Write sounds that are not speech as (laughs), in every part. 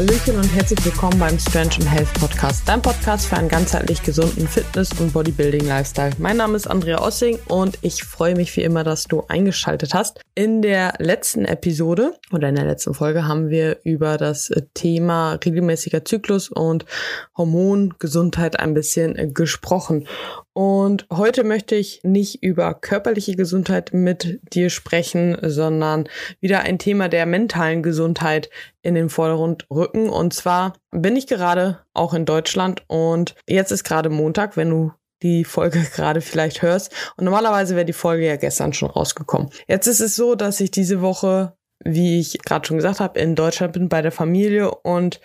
Hallöchen und herzlich willkommen beim Strange and Health Podcast, dein Podcast für einen ganzheitlich gesunden Fitness- und Bodybuilding-Lifestyle. Mein Name ist Andrea Ossing und ich freue mich wie immer, dass du eingeschaltet hast. In der letzten Episode oder in der letzten Folge haben wir über das Thema regelmäßiger Zyklus und Hormongesundheit ein bisschen gesprochen. Und heute möchte ich nicht über körperliche Gesundheit mit dir sprechen, sondern wieder ein Thema der mentalen Gesundheit in den Vordergrund rücken. Und zwar bin ich gerade auch in Deutschland und jetzt ist gerade Montag, wenn du die Folge (laughs) gerade vielleicht hörst. Und normalerweise wäre die Folge ja gestern schon rausgekommen. Jetzt ist es so, dass ich diese Woche wie ich gerade schon gesagt habe, in Deutschland bin bei der Familie und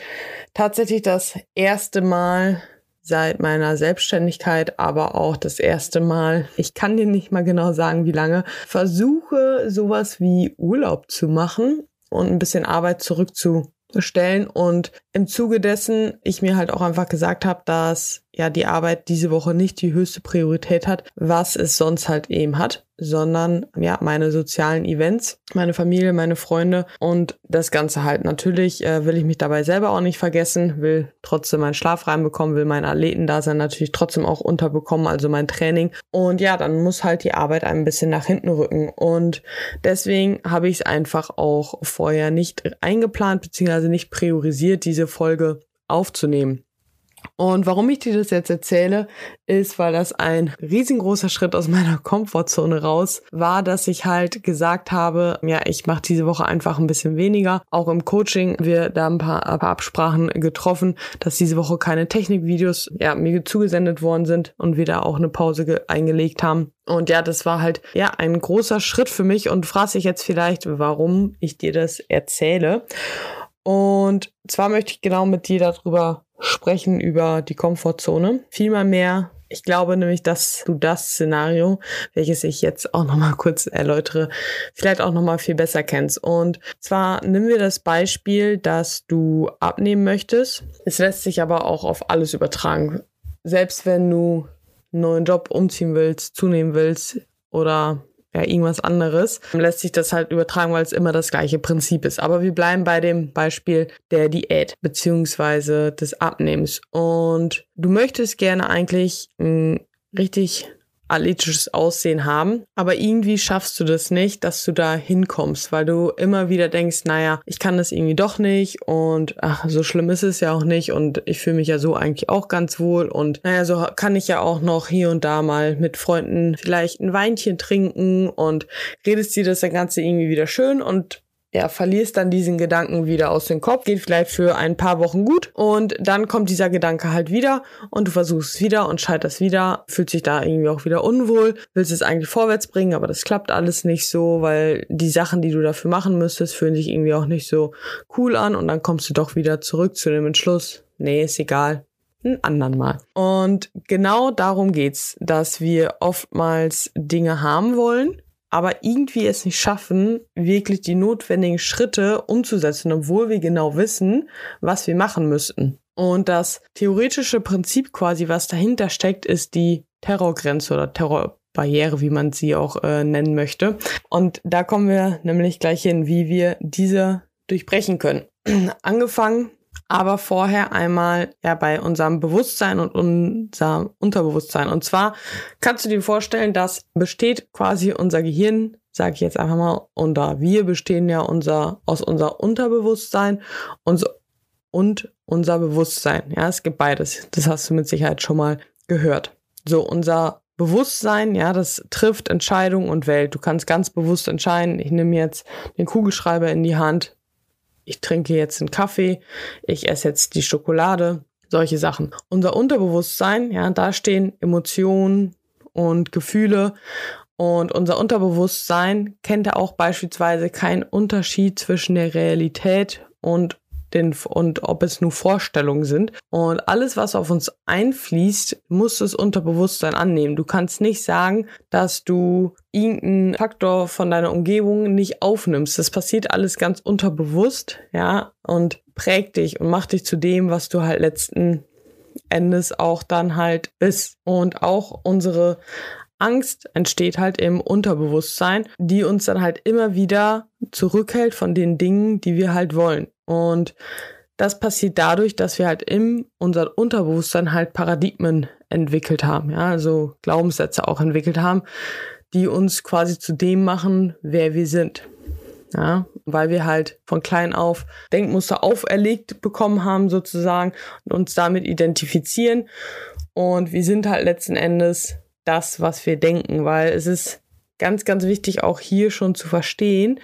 tatsächlich das erste Mal seit meiner Selbstständigkeit, aber auch das erste Mal, ich kann dir nicht mal genau sagen, wie lange, versuche sowas wie Urlaub zu machen und ein bisschen Arbeit zurückzustellen. Und im Zuge dessen ich mir halt auch einfach gesagt habe, dass ja die Arbeit diese Woche nicht die höchste Priorität hat, was es sonst halt eben hat sondern ja, meine sozialen Events, meine Familie, meine Freunde und das Ganze halt. Natürlich äh, will ich mich dabei selber auch nicht vergessen, will trotzdem meinen Schlaf reinbekommen, will mein Athletendasein natürlich trotzdem auch unterbekommen, also mein Training. Und ja, dann muss halt die Arbeit ein bisschen nach hinten rücken. Und deswegen habe ich es einfach auch vorher nicht eingeplant, beziehungsweise nicht priorisiert, diese Folge aufzunehmen. Und warum ich dir das jetzt erzähle, ist, weil das ein riesengroßer Schritt aus meiner Komfortzone raus war, dass ich halt gesagt habe, ja, ich mache diese Woche einfach ein bisschen weniger. Auch im Coaching wir da ein paar, ein paar Absprachen getroffen, dass diese Woche keine Technikvideos ja, mir zugesendet worden sind und wir da auch eine Pause eingelegt haben. Und ja, das war halt ja ein großer Schritt für mich und fragst dich jetzt vielleicht, warum ich dir das erzähle. Und zwar möchte ich genau mit dir darüber sprechen über die Komfortzone. Vielmehr mehr ich glaube nämlich, dass du das Szenario, welches ich jetzt auch nochmal kurz erläutere, vielleicht auch nochmal viel besser kennst. Und zwar nehmen wir das Beispiel, dass du abnehmen möchtest. Es lässt sich aber auch auf alles übertragen. Selbst wenn du einen neuen Job umziehen willst, zunehmen willst oder ja, irgendwas anderes, lässt sich das halt übertragen, weil es immer das gleiche Prinzip ist. Aber wir bleiben bei dem Beispiel der Diät beziehungsweise des Abnehmens. Und du möchtest gerne eigentlich ein richtig athletisches Aussehen haben. Aber irgendwie schaffst du das nicht, dass du da hinkommst, weil du immer wieder denkst, naja, ich kann das irgendwie doch nicht und ach, so schlimm ist es ja auch nicht und ich fühle mich ja so eigentlich auch ganz wohl und naja, so kann ich ja auch noch hier und da mal mit Freunden vielleicht ein Weinchen trinken und redest dir das Ganze irgendwie wieder schön und ja, verlierst dann diesen Gedanken wieder aus dem Kopf, geht vielleicht für ein paar Wochen gut und dann kommt dieser Gedanke halt wieder und du versuchst es wieder und scheiterst wieder, fühlt sich da irgendwie auch wieder unwohl, willst es eigentlich vorwärts bringen, aber das klappt alles nicht so, weil die Sachen, die du dafür machen müsstest, fühlen sich irgendwie auch nicht so cool an und dann kommst du doch wieder zurück zu dem Entschluss, nee, ist egal, ein anderen Mal. Und genau darum geht's, dass wir oftmals Dinge haben wollen, aber irgendwie es nicht schaffen, wirklich die notwendigen Schritte umzusetzen, obwohl wir genau wissen, was wir machen müssten. Und das theoretische Prinzip quasi, was dahinter steckt, ist die Terrorgrenze oder Terrorbarriere, wie man sie auch äh, nennen möchte. Und da kommen wir nämlich gleich hin, wie wir diese durchbrechen können. (clears throat) Angefangen aber vorher einmal ja bei unserem Bewusstsein und unser Unterbewusstsein. Und zwar kannst du dir vorstellen, dass besteht quasi unser Gehirn, sage ich jetzt einfach mal, und da wir bestehen ja unser aus unser Unterbewusstsein und, und unser Bewusstsein. Ja, es gibt beides. Das hast du mit Sicherheit schon mal gehört. So, unser Bewusstsein, ja, das trifft Entscheidung und Welt. Du kannst ganz bewusst entscheiden, ich nehme jetzt den Kugelschreiber in die Hand, ich trinke jetzt einen Kaffee, ich esse jetzt die Schokolade, solche Sachen. Unser Unterbewusstsein, ja, da stehen Emotionen und Gefühle und unser Unterbewusstsein kennt ja auch beispielsweise keinen Unterschied zwischen der Realität und den, und ob es nur Vorstellungen sind. Und alles, was auf uns einfließt, muss das Unterbewusstsein annehmen. Du kannst nicht sagen, dass du irgendeinen Faktor von deiner Umgebung nicht aufnimmst. Das passiert alles ganz unterbewusst, ja, und prägt dich und macht dich zu dem, was du halt letzten Endes auch dann halt bist. Und auch unsere Angst entsteht halt im Unterbewusstsein, die uns dann halt immer wieder zurückhält von den Dingen, die wir halt wollen. Und das passiert dadurch, dass wir halt im unser Unterbewusstsein halt Paradigmen entwickelt haben, ja, also Glaubenssätze auch entwickelt haben, die uns quasi zu dem machen, wer wir sind. Ja, weil wir halt von klein auf Denkmuster auferlegt bekommen haben sozusagen und uns damit identifizieren. Und wir sind halt letzten Endes das, was wir denken, weil es ist ganz, ganz wichtig auch hier schon zu verstehen,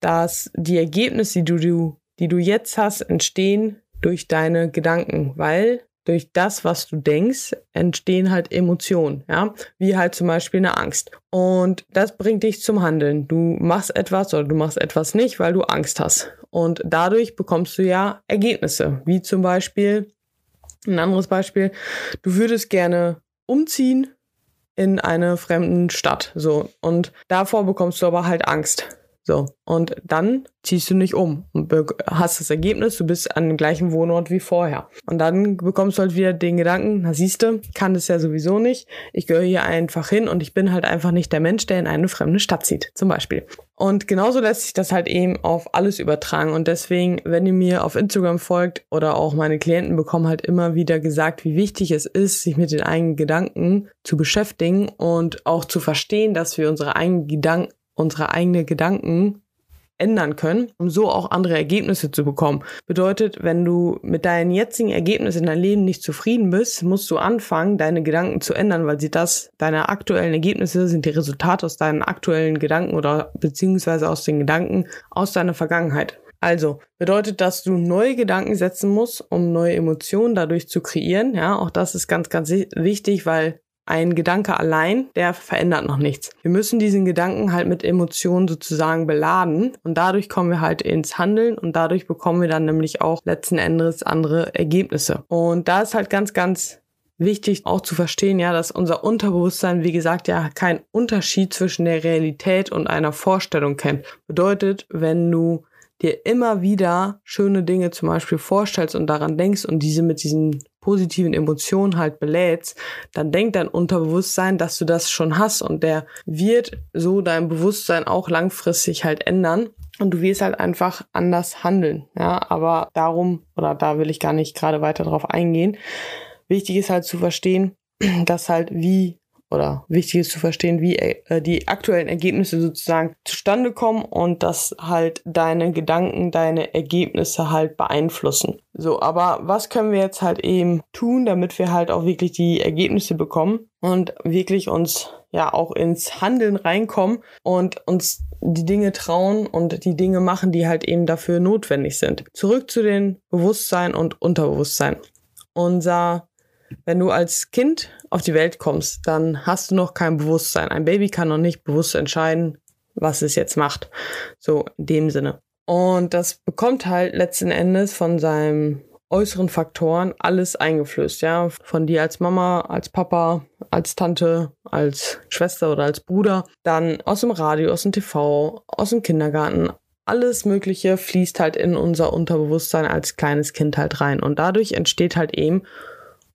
dass die Ergebnisse, die du, die du jetzt hast, entstehen durch deine Gedanken, weil durch das, was du denkst, entstehen halt Emotionen, ja, wie halt zum Beispiel eine Angst. Und das bringt dich zum Handeln. Du machst etwas oder du machst etwas nicht, weil du Angst hast. Und dadurch bekommst du ja Ergebnisse, wie zum Beispiel ein anderes Beispiel. Du würdest gerne umziehen in eine fremden Stadt, so. Und davor bekommst du aber halt Angst. So, und dann ziehst du nicht um und hast das Ergebnis, du bist an dem gleichen Wohnort wie vorher. Und dann bekommst du halt wieder den Gedanken, na siehste, kann das ja sowieso nicht. Ich gehöre hier einfach hin und ich bin halt einfach nicht der Mensch, der in eine fremde Stadt zieht, zum Beispiel. Und genauso lässt sich das halt eben auf alles übertragen. Und deswegen, wenn ihr mir auf Instagram folgt oder auch meine Klienten bekommen halt immer wieder gesagt, wie wichtig es ist, sich mit den eigenen Gedanken zu beschäftigen und auch zu verstehen, dass wir unsere eigenen Gedanken unsere eigenen Gedanken ändern können, um so auch andere Ergebnisse zu bekommen. Bedeutet, wenn du mit deinen jetzigen Ergebnissen in deinem Leben nicht zufrieden bist, musst du anfangen, deine Gedanken zu ändern, weil sie das, deine aktuellen Ergebnisse sind die Resultate aus deinen aktuellen Gedanken oder beziehungsweise aus den Gedanken aus deiner Vergangenheit. Also bedeutet, dass du neue Gedanken setzen musst, um neue Emotionen dadurch zu kreieren. Ja, auch das ist ganz, ganz wichtig, weil ein Gedanke allein, der verändert noch nichts. Wir müssen diesen Gedanken halt mit Emotionen sozusagen beladen und dadurch kommen wir halt ins Handeln und dadurch bekommen wir dann nämlich auch letzten Endes andere Ergebnisse. Und da ist halt ganz, ganz wichtig auch zu verstehen, ja, dass unser Unterbewusstsein, wie gesagt, ja keinen Unterschied zwischen der Realität und einer Vorstellung kennt. Bedeutet, wenn du dir immer wieder schöne Dinge zum Beispiel vorstellst und daran denkst und diese mit diesen positiven Emotionen halt belädst, dann denkt dein Unterbewusstsein, dass du das schon hast und der wird so dein Bewusstsein auch langfristig halt ändern und du wirst halt einfach anders handeln, ja, aber darum oder da will ich gar nicht gerade weiter drauf eingehen. Wichtig ist halt zu verstehen, dass halt wie oder wichtig ist zu verstehen, wie äh, die aktuellen Ergebnisse sozusagen zustande kommen und dass halt deine Gedanken deine Ergebnisse halt beeinflussen. So, aber was können wir jetzt halt eben tun, damit wir halt auch wirklich die Ergebnisse bekommen und wirklich uns ja auch ins Handeln reinkommen und uns die Dinge trauen und die Dinge machen, die halt eben dafür notwendig sind. Zurück zu den Bewusstsein und Unterbewusstsein. Unser wenn du als Kind auf die Welt kommst, dann hast du noch kein Bewusstsein. Ein Baby kann noch nicht bewusst entscheiden, was es jetzt macht. So in dem Sinne. Und das bekommt halt letzten Endes von seinen äußeren Faktoren alles eingeflößt, ja. Von dir als Mama, als Papa, als Tante, als Schwester oder als Bruder. Dann aus dem Radio, aus dem TV, aus dem Kindergarten. Alles Mögliche fließt halt in unser Unterbewusstsein als kleines Kind halt rein. Und dadurch entsteht halt eben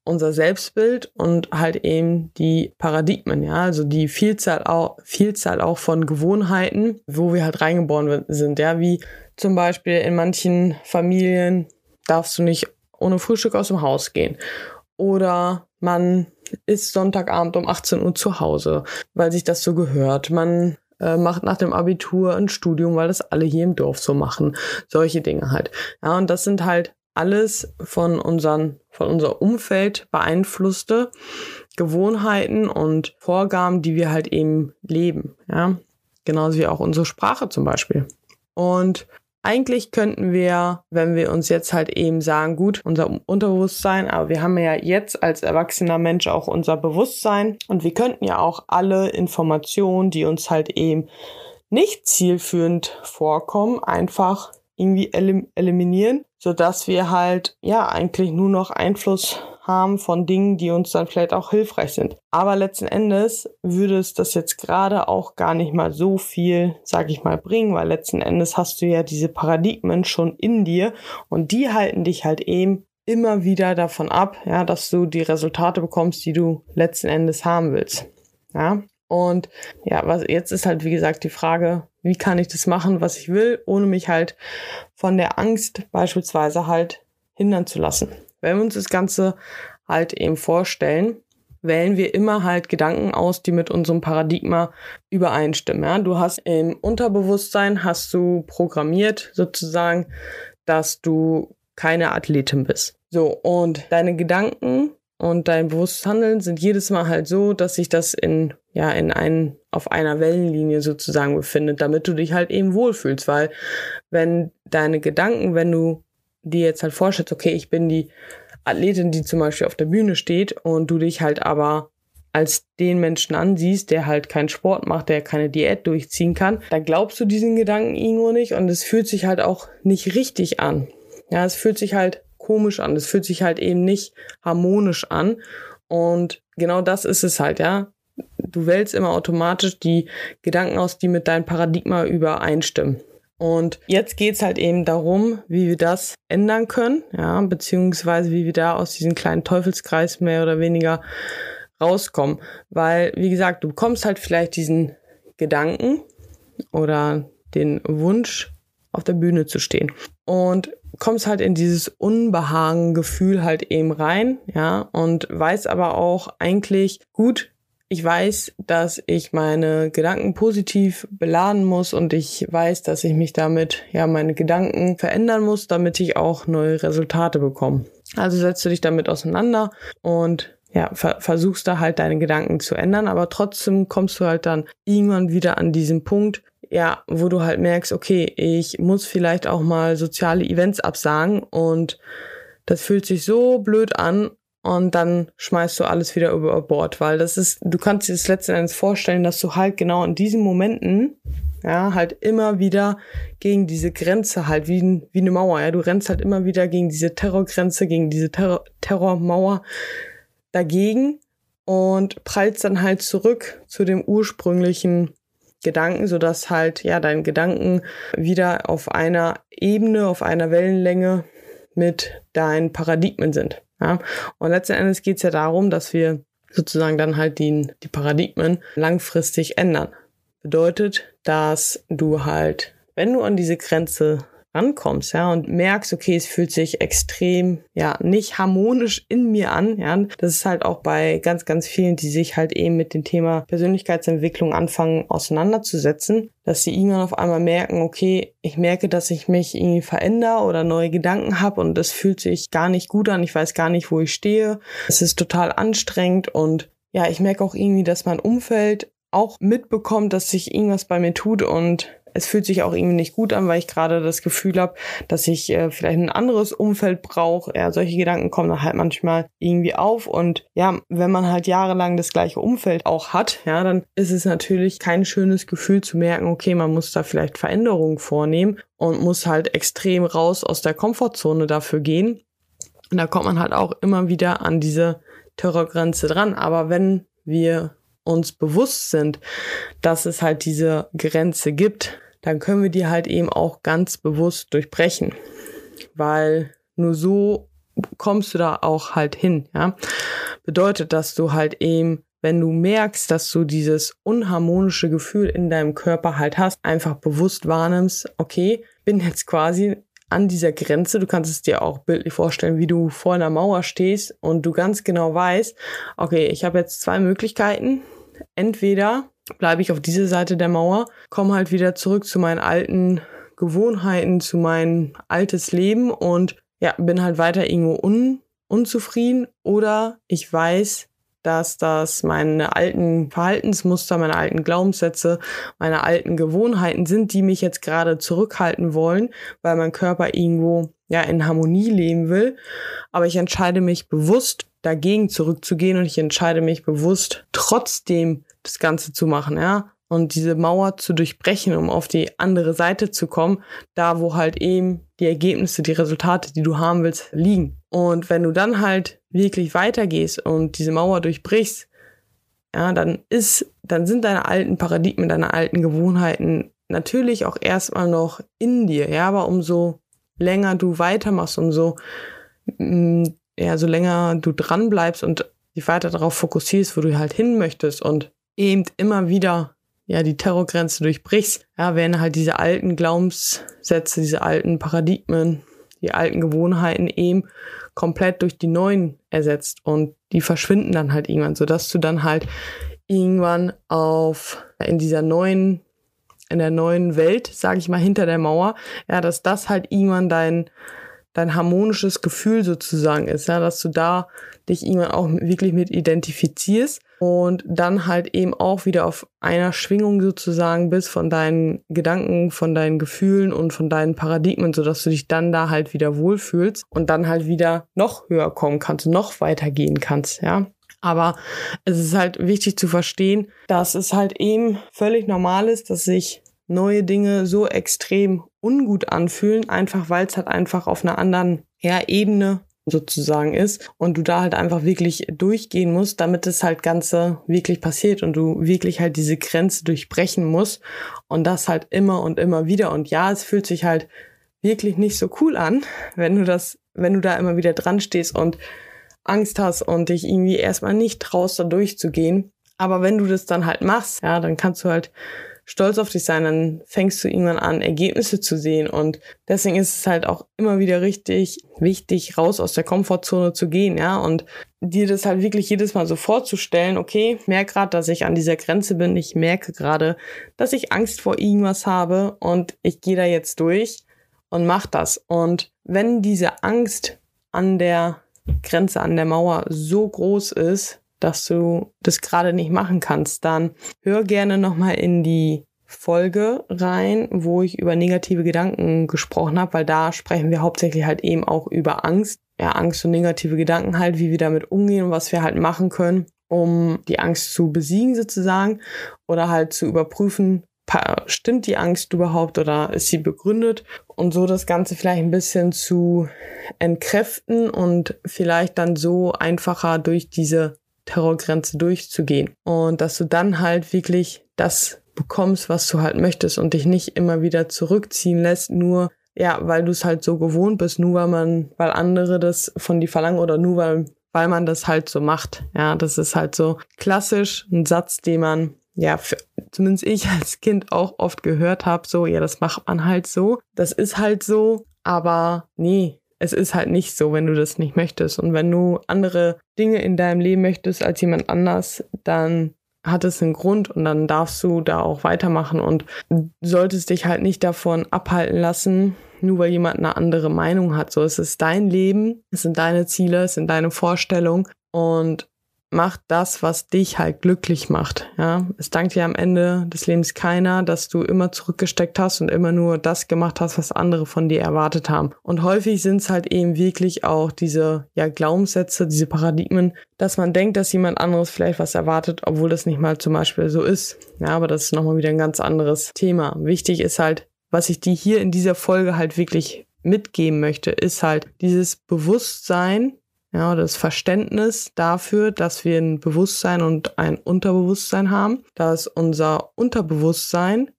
unser Selbstbild und halt eben die Paradigmen, ja, also die Vielzahl auch, Vielzahl auch von Gewohnheiten, wo wir halt reingeboren sind, ja, wie zum Beispiel in manchen Familien darfst du nicht ohne Frühstück aus dem Haus gehen oder man ist Sonntagabend um 18 Uhr zu Hause, weil sich das so gehört. Man äh, macht nach dem Abitur ein Studium, weil das alle hier im Dorf so machen. Solche Dinge halt. Ja, und das sind halt alles von unseren, von unser Umfeld beeinflusste Gewohnheiten und Vorgaben, die wir halt eben leben, ja. Genauso wie auch unsere Sprache zum Beispiel. Und eigentlich könnten wir, wenn wir uns jetzt halt eben sagen, gut, unser Unterbewusstsein, aber wir haben ja jetzt als erwachsener Mensch auch unser Bewusstsein und wir könnten ja auch alle Informationen, die uns halt eben nicht zielführend vorkommen, einfach irgendwie elim eliminieren, so dass wir halt ja eigentlich nur noch Einfluss haben von Dingen, die uns dann vielleicht auch hilfreich sind. Aber letzten Endes würde es das jetzt gerade auch gar nicht mal so viel, sag ich mal, bringen, weil letzten Endes hast du ja diese Paradigmen schon in dir und die halten dich halt eben immer wieder davon ab, ja, dass du die Resultate bekommst, die du letzten Endes haben willst. Ja. Und ja, was jetzt ist halt wie gesagt die Frage, wie kann ich das machen, was ich will, ohne mich halt von der Angst beispielsweise halt hindern zu lassen. Wenn wir uns das Ganze halt eben vorstellen, wählen wir immer halt Gedanken aus, die mit unserem Paradigma übereinstimmen. Ja? Du hast im Unterbewusstsein hast du programmiert sozusagen, dass du keine Athletin bist. So, und deine Gedanken und dein bewusstes Handeln sind jedes Mal halt so, dass sich das in, ja, in ein, auf einer Wellenlinie sozusagen befindet, damit du dich halt eben wohlfühlst, weil wenn deine Gedanken, wenn du dir jetzt halt vorstellst, okay, ich bin die Athletin, die zum Beispiel auf der Bühne steht und du dich halt aber als den Menschen ansiehst, der halt keinen Sport macht, der keine Diät durchziehen kann, dann glaubst du diesen Gedanken irgendwo nicht und es fühlt sich halt auch nicht richtig an. Ja, es fühlt sich halt komisch an, es fühlt sich halt eben nicht harmonisch an und genau das ist es halt, ja. Du wählst immer automatisch die Gedanken aus, die mit deinem Paradigma übereinstimmen. Und jetzt geht's halt eben darum, wie wir das ändern können, ja, beziehungsweise wie wir da aus diesem kleinen Teufelskreis mehr oder weniger rauskommen. Weil, wie gesagt, du bekommst halt vielleicht diesen Gedanken oder den Wunsch, auf der Bühne zu stehen. Und kommst halt in dieses Unbehagen-Gefühl halt eben rein, ja, und weiß aber auch eigentlich, gut, ich weiß, dass ich meine Gedanken positiv beladen muss und ich weiß, dass ich mich damit, ja, meine Gedanken verändern muss, damit ich auch neue Resultate bekomme. Also setzt du dich damit auseinander und ja, ver versuchst da halt deine Gedanken zu ändern, aber trotzdem kommst du halt dann irgendwann wieder an diesen Punkt, ja, wo du halt merkst, okay, ich muss vielleicht auch mal soziale Events absagen und das fühlt sich so blöd an, und dann schmeißt du alles wieder über Bord, weil das ist, du kannst dir das letzten Endes vorstellen, dass du halt genau in diesen Momenten, ja, halt immer wieder gegen diese Grenze halt, wie, wie eine Mauer, ja, du rennst halt immer wieder gegen diese Terrorgrenze, gegen diese Terror, Terrormauer dagegen und prallst dann halt zurück zu dem ursprünglichen Gedanken, so dass halt, ja, deine Gedanken wieder auf einer Ebene, auf einer Wellenlänge mit deinen Paradigmen sind. Ja? Und letzten Endes geht es ja darum, dass wir sozusagen dann halt die, die Paradigmen langfristig ändern. Bedeutet, dass du halt, wenn du an diese Grenze rankommst, ja, und merkst, okay, es fühlt sich extrem, ja, nicht harmonisch in mir an, ja. Das ist halt auch bei ganz, ganz vielen, die sich halt eben mit dem Thema Persönlichkeitsentwicklung anfangen auseinanderzusetzen, dass sie irgendwann auf einmal merken, okay, ich merke, dass ich mich irgendwie verändere oder neue Gedanken habe und das fühlt sich gar nicht gut an, ich weiß gar nicht, wo ich stehe. Es ist total anstrengend und ja, ich merke auch irgendwie, dass mein Umfeld auch mitbekommt, dass sich irgendwas bei mir tut und es fühlt sich auch irgendwie nicht gut an, weil ich gerade das Gefühl habe, dass ich äh, vielleicht ein anderes Umfeld brauche. Ja, solche Gedanken kommen dann halt manchmal irgendwie auf und ja, wenn man halt jahrelang das gleiche Umfeld auch hat, ja, dann ist es natürlich kein schönes Gefühl zu merken, okay, man muss da vielleicht Veränderungen vornehmen und muss halt extrem raus aus der Komfortzone dafür gehen. Und da kommt man halt auch immer wieder an diese Terrorgrenze dran. Aber wenn wir uns bewusst sind, dass es halt diese Grenze gibt, dann können wir die halt eben auch ganz bewusst durchbrechen. Weil nur so kommst du da auch halt hin, ja. Bedeutet, dass du halt eben, wenn du merkst, dass du dieses unharmonische Gefühl in deinem Körper halt hast, einfach bewusst wahrnimmst, okay, bin jetzt quasi an dieser Grenze. Du kannst es dir auch bildlich vorstellen, wie du vor einer Mauer stehst und du ganz genau weißt, okay, ich habe jetzt zwei Möglichkeiten. Entweder bleibe ich auf dieser Seite der Mauer, komme halt wieder zurück zu meinen alten Gewohnheiten, zu meinem altes Leben und ja, bin halt weiter irgendwo un unzufrieden oder ich weiß, dass das meine alten Verhaltensmuster, meine alten Glaubenssätze, meine alten Gewohnheiten sind, die mich jetzt gerade zurückhalten wollen, weil mein Körper irgendwo ja in Harmonie leben will. Aber ich entscheide mich bewusst dagegen zurückzugehen und ich entscheide mich bewusst trotzdem das Ganze zu machen, ja. Und diese Mauer zu durchbrechen, um auf die andere Seite zu kommen, da wo halt eben die Ergebnisse, die Resultate, die du haben willst, liegen. Und wenn du dann halt wirklich weitergehst und diese Mauer durchbrichst, ja, dann ist, dann sind deine alten Paradigmen, deine alten Gewohnheiten natürlich auch erstmal noch in dir, ja, aber umso länger du weitermachst, umso, mm, ja, so länger du dran bleibst und dich weiter darauf fokussierst, wo du halt hin möchtest und eben immer wieder ja die Terrorgrenze durchbrichst, ja, werden halt diese alten Glaubenssätze, diese alten Paradigmen, die alten Gewohnheiten eben komplett durch die neuen ersetzt und die verschwinden dann halt irgendwann, sodass du dann halt irgendwann auf in dieser neuen in der neuen Welt, sage ich mal, hinter der Mauer, ja, dass das halt irgendwann dein dein harmonisches Gefühl sozusagen ist, ja, dass du da dich irgendwann auch wirklich mit identifizierst und dann halt eben auch wieder auf einer Schwingung sozusagen bist von deinen Gedanken, von deinen Gefühlen und von deinen Paradigmen, so dass du dich dann da halt wieder wohlfühlst und dann halt wieder noch höher kommen kannst, noch weiter gehen kannst, ja. Aber es ist halt wichtig zu verstehen, dass es halt eben völlig normal ist, dass sich neue Dinge so extrem ungut anfühlen, einfach weil es halt einfach auf einer anderen ja, Ebene sozusagen ist und du da halt einfach wirklich durchgehen musst, damit das halt Ganze wirklich passiert und du wirklich halt diese Grenze durchbrechen musst und das halt immer und immer wieder. Und ja, es fühlt sich halt wirklich nicht so cool an, wenn du das, wenn du da immer wieder dran stehst und Angst hast und dich irgendwie erstmal nicht traust, da durchzugehen. Aber wenn du das dann halt machst, ja, dann kannst du halt stolz auf dich sein, dann fängst du irgendwann an, Ergebnisse zu sehen. Und deswegen ist es halt auch immer wieder richtig wichtig, raus aus der Komfortzone zu gehen, ja, und dir das halt wirklich jedes Mal so vorzustellen, okay, ich merke gerade, dass ich an dieser Grenze bin, ich merke gerade, dass ich Angst vor irgendwas habe und ich gehe da jetzt durch und mach das. Und wenn diese Angst an der Grenze an der Mauer so groß ist, dass du das gerade nicht machen kannst, dann hör gerne nochmal in die Folge rein, wo ich über negative Gedanken gesprochen habe, weil da sprechen wir hauptsächlich halt eben auch über Angst. Ja, Angst und negative Gedanken halt, wie wir damit umgehen und was wir halt machen können, um die Angst zu besiegen sozusagen oder halt zu überprüfen, stimmt die Angst überhaupt oder ist sie begründet und so das Ganze vielleicht ein bisschen zu entkräften und vielleicht dann so einfacher durch diese Terrorgrenze durchzugehen und dass du dann halt wirklich das bekommst, was du halt möchtest und dich nicht immer wieder zurückziehen lässt, nur ja, weil du es halt so gewohnt bist, nur weil man, weil andere das von dir verlangen oder nur weil, weil man das halt so macht. Ja, das ist halt so klassisch ein Satz, den man ja, für, zumindest ich (laughs) als Kind auch oft gehört habe, so, ja, das macht man halt so. Das ist halt so, aber nee, es ist halt nicht so, wenn du das nicht möchtest. Und wenn du andere Dinge in deinem Leben möchtest als jemand anders, dann hat es einen Grund und dann darfst du da auch weitermachen und solltest dich halt nicht davon abhalten lassen, nur weil jemand eine andere Meinung hat. So, es ist dein Leben, es sind deine Ziele, es sind deine Vorstellungen und mach das, was dich halt glücklich macht. Ja, es dankt dir am Ende des Lebens keiner, dass du immer zurückgesteckt hast und immer nur das gemacht hast, was andere von dir erwartet haben. Und häufig sind es halt eben wirklich auch diese ja Glaubenssätze, diese Paradigmen, dass man denkt, dass jemand anderes vielleicht was erwartet, obwohl das nicht mal zum Beispiel so ist. Ja, aber das ist nochmal wieder ein ganz anderes Thema. Wichtig ist halt, was ich dir hier in dieser Folge halt wirklich mitgeben möchte, ist halt dieses Bewusstsein ja, das Verständnis dafür, dass wir ein Bewusstsein und ein Unterbewusstsein haben, dass unser Unterbewusstsein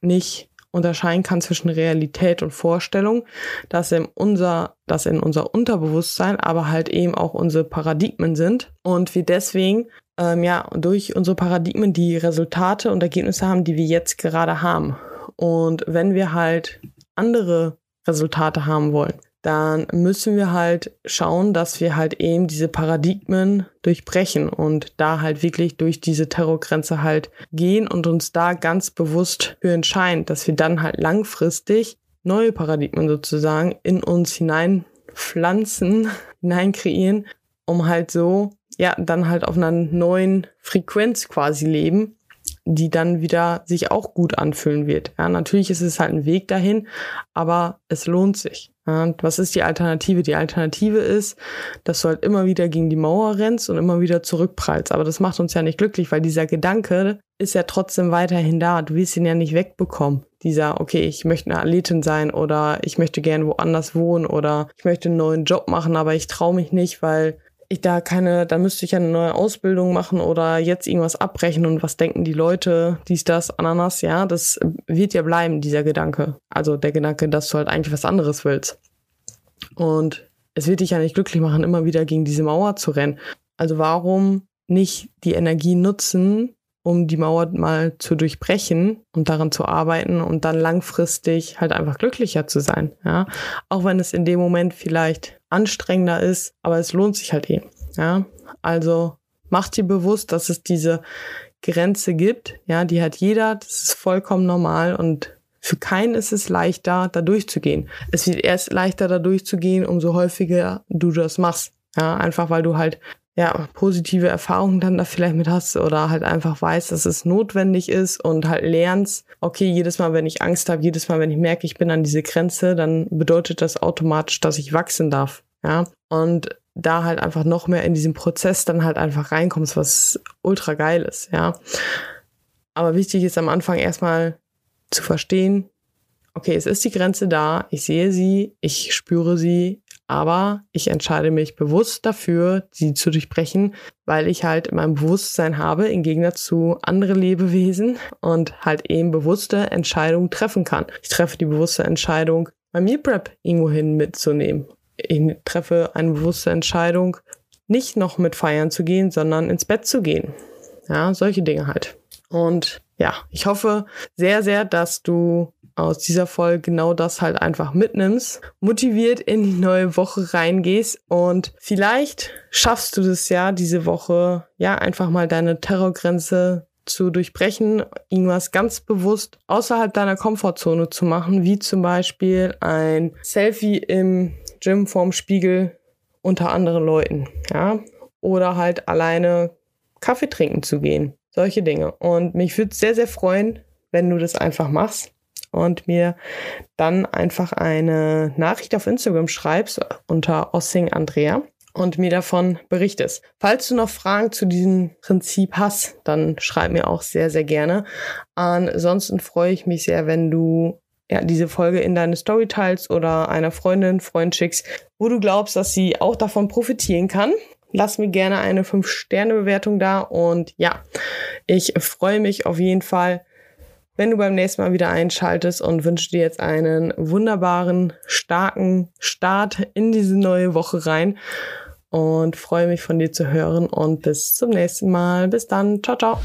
nicht unterscheiden kann zwischen Realität und Vorstellung, dass in unser, dass in unser Unterbewusstsein aber halt eben auch unsere Paradigmen sind und wir deswegen ähm, ja durch unsere Paradigmen die Resultate und Ergebnisse haben, die wir jetzt gerade haben. Und wenn wir halt andere Resultate haben wollen, dann müssen wir halt schauen, dass wir halt eben diese Paradigmen durchbrechen und da halt wirklich durch diese Terrorgrenze halt gehen und uns da ganz bewusst für entscheiden, dass wir dann halt langfristig neue Paradigmen sozusagen in uns hineinpflanzen, (laughs) hineinkreieren, um halt so, ja, dann halt auf einer neuen Frequenz quasi leben, die dann wieder sich auch gut anfühlen wird. Ja, natürlich ist es halt ein Weg dahin, aber es lohnt sich. Und was ist die Alternative? Die Alternative ist, dass du halt immer wieder gegen die Mauer rennst und immer wieder zurückprallst. Aber das macht uns ja nicht glücklich, weil dieser Gedanke ist ja trotzdem weiterhin da. Du willst ihn ja nicht wegbekommen. Dieser, okay, ich möchte eine Athletin sein oder ich möchte gern woanders wohnen oder ich möchte einen neuen Job machen, aber ich traue mich nicht, weil ich da keine, dann müsste ich ja eine neue Ausbildung machen oder jetzt irgendwas abbrechen und was denken die Leute, dies, das, Ananas, ja, das wird ja bleiben, dieser Gedanke. Also der Gedanke, dass du halt eigentlich was anderes willst. Und es wird dich ja nicht glücklich machen, immer wieder gegen diese Mauer zu rennen. Also warum nicht die Energie nutzen, um die Mauer mal zu durchbrechen und daran zu arbeiten und dann langfristig halt einfach glücklicher zu sein. Ja, auch wenn es in dem Moment vielleicht anstrengender ist, aber es lohnt sich halt eh. Ja, also mach dir bewusst, dass es diese Grenze gibt. Ja, die hat jeder. Das ist vollkommen normal und für keinen ist es leichter, da durchzugehen. Es wird erst leichter, da durchzugehen, umso häufiger du das machst. Ja, einfach weil du halt ja, positive Erfahrungen dann da vielleicht mit hast oder halt einfach weißt, dass es notwendig ist und halt lernst, okay, jedes Mal, wenn ich Angst habe, jedes Mal, wenn ich merke, ich bin an diese Grenze, dann bedeutet das automatisch, dass ich wachsen darf. Ja, und da halt einfach noch mehr in diesen Prozess dann halt einfach reinkommst, was ultra geil ist, ja. Aber wichtig ist am Anfang erstmal zu verstehen, okay, es ist die Grenze da, ich sehe sie, ich spüre sie, aber ich entscheide mich bewusst dafür, sie zu durchbrechen, weil ich halt mein Bewusstsein habe, im Gegensatz zu anderen Lebewesen und halt eben bewusste Entscheidungen treffen kann. Ich treffe die bewusste Entscheidung, mein Meal Prep irgendwohin mitzunehmen. Ich treffe eine bewusste Entscheidung, nicht noch mit feiern zu gehen, sondern ins Bett zu gehen. Ja, solche Dinge halt. Und ja, ich hoffe sehr, sehr, dass du aus dieser Folge genau das halt einfach mitnimmst, motiviert in die neue Woche reingehst und vielleicht schaffst du das ja diese Woche, ja, einfach mal deine Terrorgrenze zu durchbrechen, irgendwas ganz bewusst außerhalb deiner Komfortzone zu machen, wie zum Beispiel ein Selfie im Gym vorm Spiegel unter anderen Leuten, ja, oder halt alleine Kaffee trinken zu gehen. Solche Dinge. Und mich würde sehr, sehr freuen, wenn du das einfach machst und mir dann einfach eine Nachricht auf Instagram schreibst unter Ossing Andrea und mir davon berichtest. Falls du noch Fragen zu diesem Prinzip hast, dann schreib mir auch sehr, sehr gerne. Ansonsten freue ich mich sehr, wenn du ja, diese Folge in deine Story teilst oder einer Freundin, Freund schickst, wo du glaubst, dass sie auch davon profitieren kann. Lass mir gerne eine 5-Sterne-Bewertung da und ja, ich freue mich auf jeden Fall, wenn du beim nächsten Mal wieder einschaltest und wünsche dir jetzt einen wunderbaren, starken Start in diese neue Woche rein und freue mich von dir zu hören und bis zum nächsten Mal. Bis dann. Ciao, ciao.